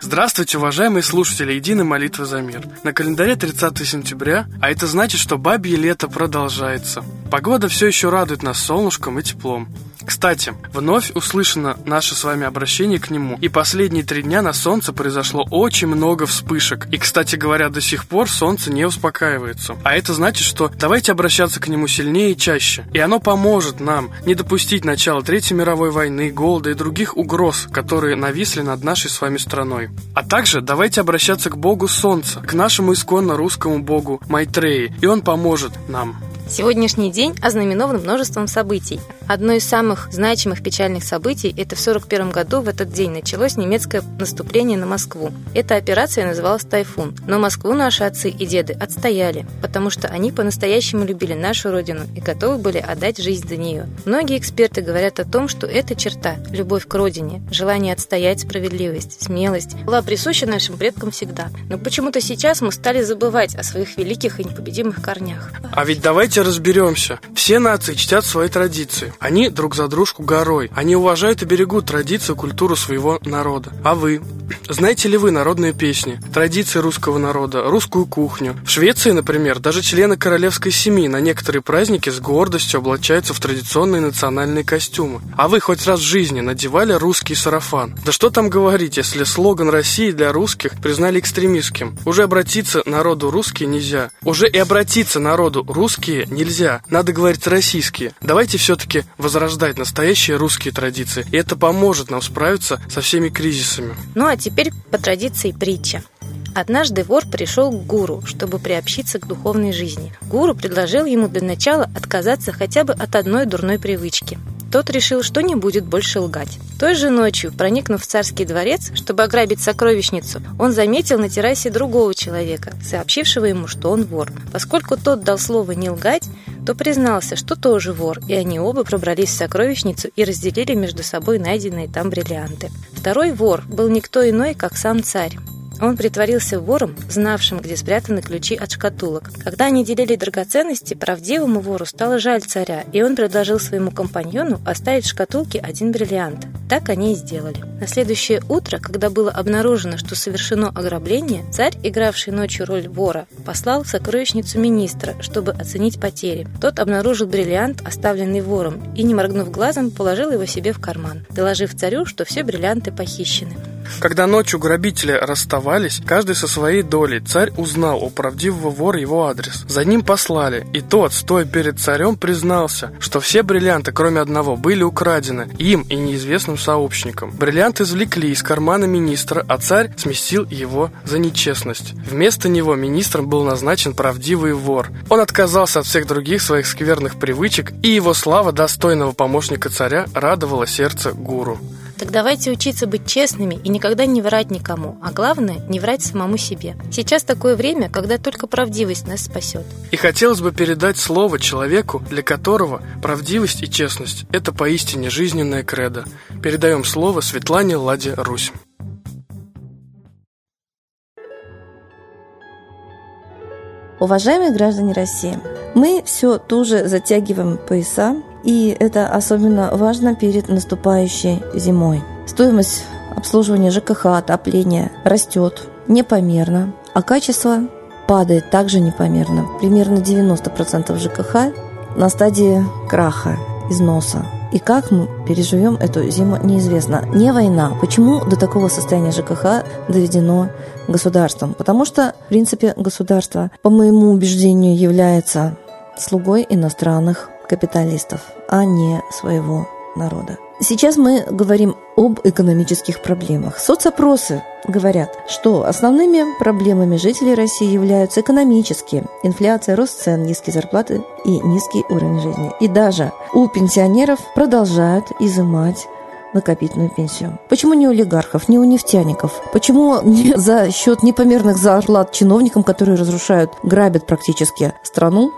Здравствуйте, уважаемые слушатели Единой молитвы за мир. На календаре 30 сентября, а это значит, что бабье лето продолжается. Погода все еще радует нас солнышком и теплом. Кстати, вновь услышано наше с вами обращение к нему, и последние три дня на Солнце произошло очень много вспышек. И, кстати говоря, до сих пор Солнце не успокаивается. А это значит, что давайте обращаться к нему сильнее и чаще. И оно поможет нам не допустить начала Третьей мировой войны, голода и других угроз, которые нависли над нашей с вами страной. А также давайте обращаться к Богу Солнца, к нашему исконно русскому Богу Майтреи, и он поможет нам. Сегодняшний день ознаменован множеством событий. Одно из самых значимых печальных событий – это в 1941 году в этот день началось немецкое наступление на Москву. Эта операция называлась «Тайфун». Но Москву наши отцы и деды отстояли, потому что они по-настоящему любили нашу родину и готовы были отдать жизнь за нее. Многие эксперты говорят о том, что эта черта – любовь к родине, желание отстоять справедливость, смелость – была присуща нашим предкам всегда. Но почему-то сейчас мы стали забывать о своих великих и непобедимых корнях. А ведь давайте разберемся. Все нации чтят свои традиции. Они друг за дружку горой. Они уважают и берегут традиции и культуру своего народа. А вы? Знаете ли вы народные песни, традиции русского народа, русскую кухню? В Швеции, например, даже члены королевской семьи на некоторые праздники с гордостью облачаются в традиционные национальные костюмы. А вы хоть раз в жизни надевали русский сарафан? Да что там говорить, если слоган России для русских признали экстремистским? Уже обратиться народу русские нельзя. Уже и обратиться народу русские нельзя. Надо говорить российские. Давайте все-таки возрождать настоящие русские традиции. И это поможет нам справиться со всеми кризисами. Ну а теперь по традиции притча. Однажды вор пришел к гуру, чтобы приобщиться к духовной жизни. Гуру предложил ему для начала отказаться хотя бы от одной дурной привычки. Тот решил, что не будет больше лгать. Той же ночью, проникнув в царский дворец, чтобы ограбить сокровищницу, он заметил на террасе другого человека, сообщившего ему, что он вор. Поскольку тот дал слово не лгать, то признался, что тоже вор, и они оба пробрались в сокровищницу и разделили между собой найденные там бриллианты. Второй вор был никто иной, как сам царь. Он притворился вором, знавшим, где спрятаны ключи от шкатулок. Когда они делили драгоценности, правдивому вору стало жаль царя, и он предложил своему компаньону оставить в шкатулке один бриллиант. Так они и сделали. На следующее утро, когда было обнаружено, что совершено ограбление, царь, игравший ночью роль вора, послал в сокровищницу министра, чтобы оценить потери. Тот обнаружил бриллиант, оставленный вором, и, не моргнув глазом, положил его себе в карман, доложив царю, что все бриллианты похищены. Когда ночью грабители расставались, каждый со своей долей, царь узнал у правдивого вора его адрес. За ним послали, и тот, стоя перед царем, признался, что все бриллианты, кроме одного, были украдены им и неизвестным сообщникам. Бриллиант извлекли из кармана министра, а царь сместил его за нечестность. Вместо него министром был назначен правдивый вор. Он отказался от всех других своих скверных привычек, и его слава достойного помощника царя радовала сердце гуру. Так давайте учиться быть честными и никогда не врать никому, а главное, не врать самому себе. Сейчас такое время, когда только правдивость нас спасет. И хотелось бы передать слово человеку, для которого правдивость и честность – это поистине жизненная кредо. Передаем слово Светлане Ладе Русь. Уважаемые граждане России, мы все туже затягиваем пояса, и это особенно важно перед наступающей зимой. Стоимость обслуживания ЖКХ, отопления растет непомерно, а качество падает также непомерно. Примерно 90% ЖКХ на стадии краха, износа. И как мы переживем эту зиму, неизвестно. Не война. Почему до такого состояния ЖКХ доведено государством? Потому что, в принципе, государство, по моему убеждению, является слугой иностранных капиталистов, а не своего народа. Сейчас мы говорим об экономических проблемах. Соцопросы говорят, что основными проблемами жителей России являются экономические. Инфляция, рост цен, низкие зарплаты и низкий уровень жизни. И даже у пенсионеров продолжают изымать накопительную пенсию. Почему не у олигархов, не у нефтяников? Почему не за счет непомерных зарплат чиновникам, которые разрушают, грабят практически страну,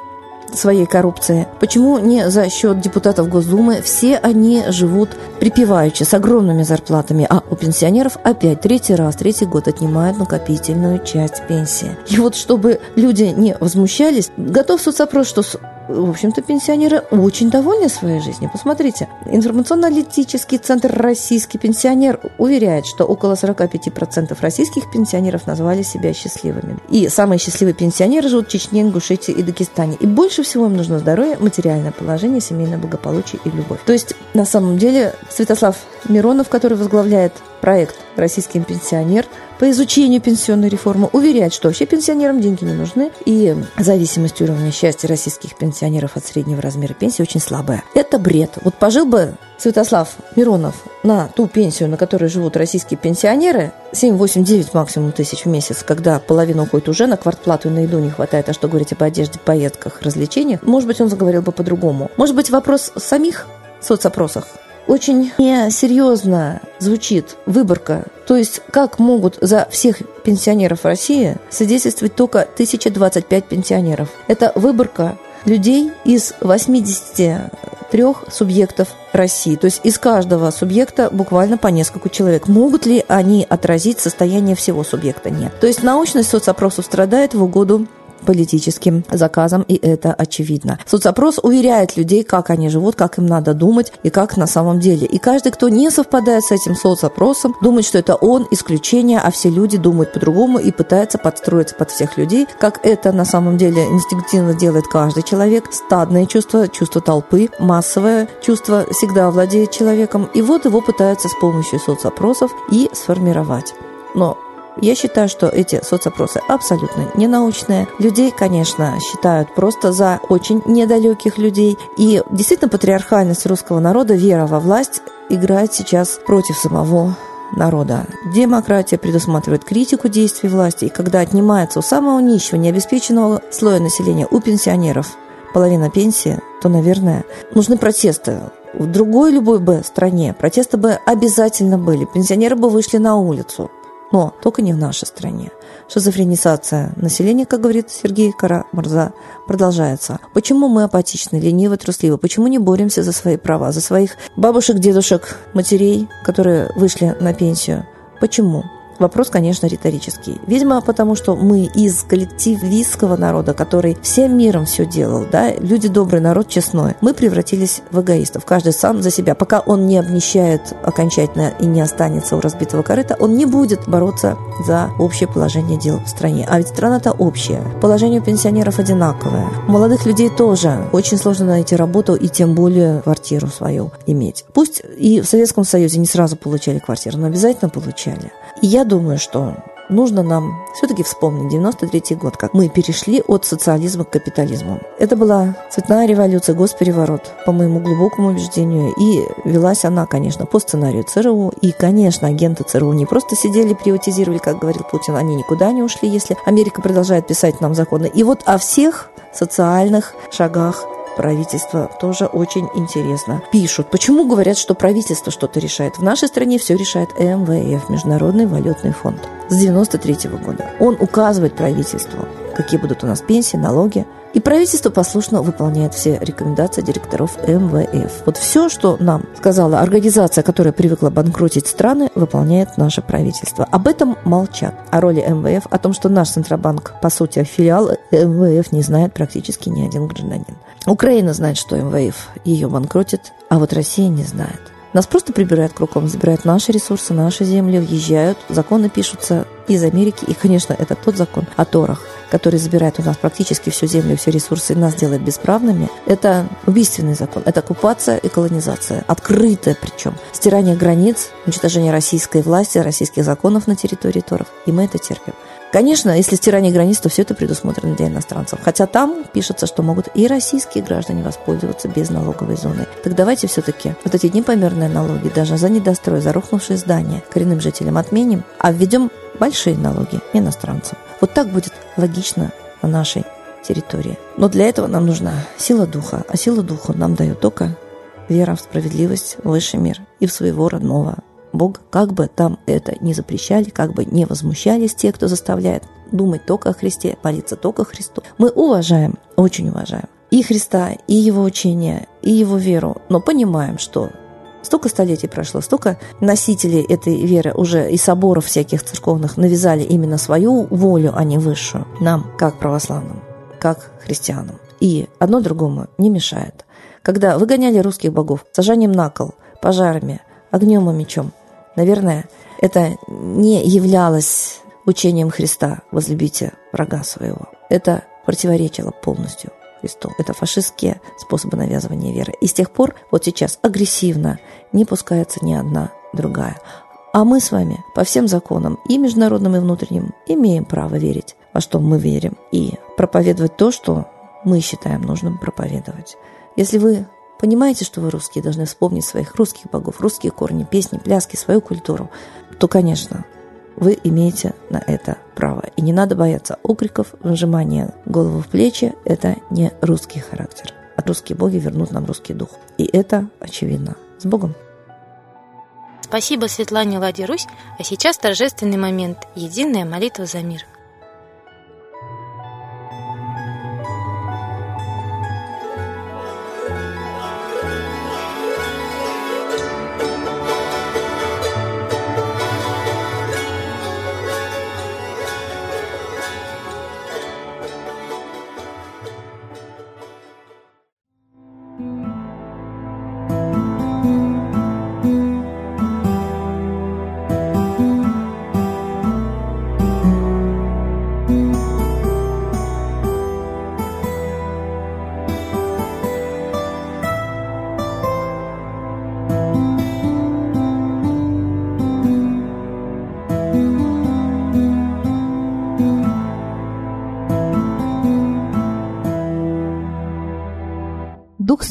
своей коррупции? Почему не за счет депутатов Госдумы? Все они живут припеваючи, с огромными зарплатами, а у пенсионеров опять третий раз, третий год отнимают накопительную часть пенсии. И вот чтобы люди не возмущались, готов соцопрос, что в общем-то, пенсионеры очень довольны своей жизнью. Посмотрите, информационно-аналитический центр «Российский пенсионер» уверяет, что около 45% российских пенсионеров назвали себя счастливыми. И самые счастливые пенсионеры живут в Чечне, Ингушетии и Дагестане. И больше всего им нужно здоровье, материальное положение, семейное благополучие и любовь. То есть, на самом деле, Святослав Миронов, который возглавляет проект «Российский пенсионер» по изучению пенсионной реформы уверяет, что вообще пенсионерам деньги не нужны, и зависимость уровня счастья российских пенсионеров от среднего размера пенсии очень слабая. Это бред. Вот пожил бы Святослав Миронов на ту пенсию, на которой живут российские пенсионеры, 7, 8, 9 максимум тысяч в месяц, когда половина уходит уже на квартплату и на еду не хватает, а что говорить об одежде, поездках, развлечениях, может быть, он заговорил бы по-другому. Может быть, вопрос самих соцопросах очень несерьезно звучит выборка. То есть как могут за всех пенсионеров России свидетельствовать только 1025 пенсионеров? Это выборка людей из 83 субъектов России. То есть из каждого субъекта буквально по несколько человек. Могут ли они отразить состояние всего субъекта? Нет. То есть научность соцопросов страдает в угоду политическим заказом, и это очевидно. Соцопрос уверяет людей, как они живут, как им надо думать и как на самом деле. И каждый, кто не совпадает с этим соцопросом, думает, что это он исключение, а все люди думают по-другому и пытается подстроиться под всех людей, как это на самом деле инстинктивно делает каждый человек. Стадное чувство, чувство толпы, массовое чувство всегда владеет человеком. И вот его пытаются с помощью соцопросов и сформировать. Но я считаю, что эти соцопросы абсолютно ненаучные. Людей, конечно, считают просто за очень недалеких людей. И действительно патриархальность русского народа, вера во власть играет сейчас против самого народа. Демократия предусматривает критику действий власти, и когда отнимается у самого нищего, необеспеченного слоя населения, у пенсионеров половина пенсии, то, наверное, нужны протесты. В другой любой бы стране протесты бы обязательно были. Пенсионеры бы вышли на улицу. Но только не в нашей стране. Шизофренизация населения, как говорит Сергей Карамурза, продолжается. Почему мы апатичны, ленивы, трусливы? Почему не боремся за свои права, за своих бабушек, дедушек, матерей, которые вышли на пенсию? Почему? Вопрос, конечно, риторический. Видимо, потому что мы из коллективистского народа, который всем миром все делал, да, люди добрый, народ честной, мы превратились в эгоистов. Каждый сам за себя. Пока он не обнищает окончательно и не останется у разбитого корыта, он не будет бороться за общее положение дел в стране. А ведь страна-то общая. Положение у пенсионеров одинаковое. У молодых людей тоже очень сложно найти работу и тем более квартиру свою иметь. Пусть и в Советском Союзе не сразу получали квартиру, но обязательно получали. И я думаю, что нужно нам все-таки вспомнить 93 год, как мы перешли от социализма к капитализму. Это была цветная революция, госпереворот, по моему глубокому убеждению, и велась она, конечно, по сценарию ЦРУ, и, конечно, агенты ЦРУ не просто сидели, приватизировали, как говорил Путин, они никуда не ушли, если Америка продолжает писать нам законы. И вот о всех социальных шагах правительство тоже очень интересно пишут. Почему говорят, что правительство что-то решает? В нашей стране все решает МВФ, Международный валютный фонд, с 93 -го года. Он указывает правительству, какие будут у нас пенсии, налоги. И правительство послушно выполняет все рекомендации директоров МВФ. Вот все, что нам сказала организация, которая привыкла банкротить страны, выполняет наше правительство. Об этом молчат. О роли МВФ, о том, что наш Центробанк, по сути, филиал МВФ, не знает практически ни один гражданин. Украина знает, что МВФ ее банкротит, а вот Россия не знает. Нас просто прибирают кругом, забирают наши ресурсы, наши земли, въезжают, законы пишутся из Америки. И, конечно, это тот закон о Торах, который забирает у нас практически всю землю, все ресурсы и нас делает бесправными. Это убийственный закон. Это оккупация и колонизация. Открытая причем. Стирание границ, уничтожение российской власти, российских законов на территории Торов. И мы это терпим. Конечно, если стирание границ, то все это предусмотрено для иностранцев. Хотя там пишется, что могут и российские граждане воспользоваться без налоговой зоны. Так давайте все-таки вот эти непомерные налоги даже за недострой, за рухнувшие здания коренным жителям отменим, а введем большие налоги иностранцам. Вот так будет логично на нашей территории. Но для этого нам нужна сила духа, а сила духа нам дает только вера в справедливость, в высший мир и в своего родного Бога, как бы там это не запрещали, как бы не возмущались те, кто заставляет думать только о Христе, молиться только Христу. Мы уважаем, очень уважаем. И Христа, и Его учение, и Его веру, но понимаем, что Столько столетий прошло, столько носителей этой веры уже и соборов всяких церковных навязали именно свою волю, а не высшую. Нам, как православным, как христианам. И одно другому не мешает. Когда выгоняли русских богов сажанием на кол, пожарами, огнем и мечом, наверное, это не являлось учением Христа «возлюбите врага своего». Это противоречило полностью Христу. Это фашистские способы навязывания веры. И с тех пор, вот сейчас, агрессивно не пускается ни одна другая. А мы с вами по всем законам, и международным, и внутренним, имеем право верить, во что мы верим, и проповедовать то, что мы считаем нужным проповедовать. Если вы понимаете, что вы русские, должны вспомнить своих русских богов, русские корни, песни, пляски, свою культуру, то, конечно, вы имеете на это право. И не надо бояться окриков, выжимания головы в плечи. Это не русский характер. А русские боги вернут нам русский дух. И это очевидно. С Богом! Спасибо Светлане Ладе Русь, а сейчас торжественный момент – единая молитва за мир –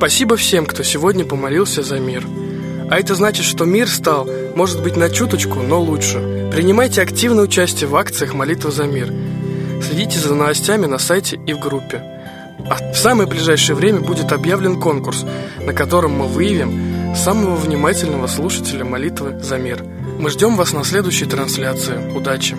Спасибо всем, кто сегодня помолился за мир. А это значит, что мир стал, может быть, на чуточку, но лучше. Принимайте активное участие в акциях «Молитва за мир». Следите за новостями на сайте и в группе. А в самое ближайшее время будет объявлен конкурс, на котором мы выявим самого внимательного слушателя молитвы за мир. Мы ждем вас на следующей трансляции. Удачи!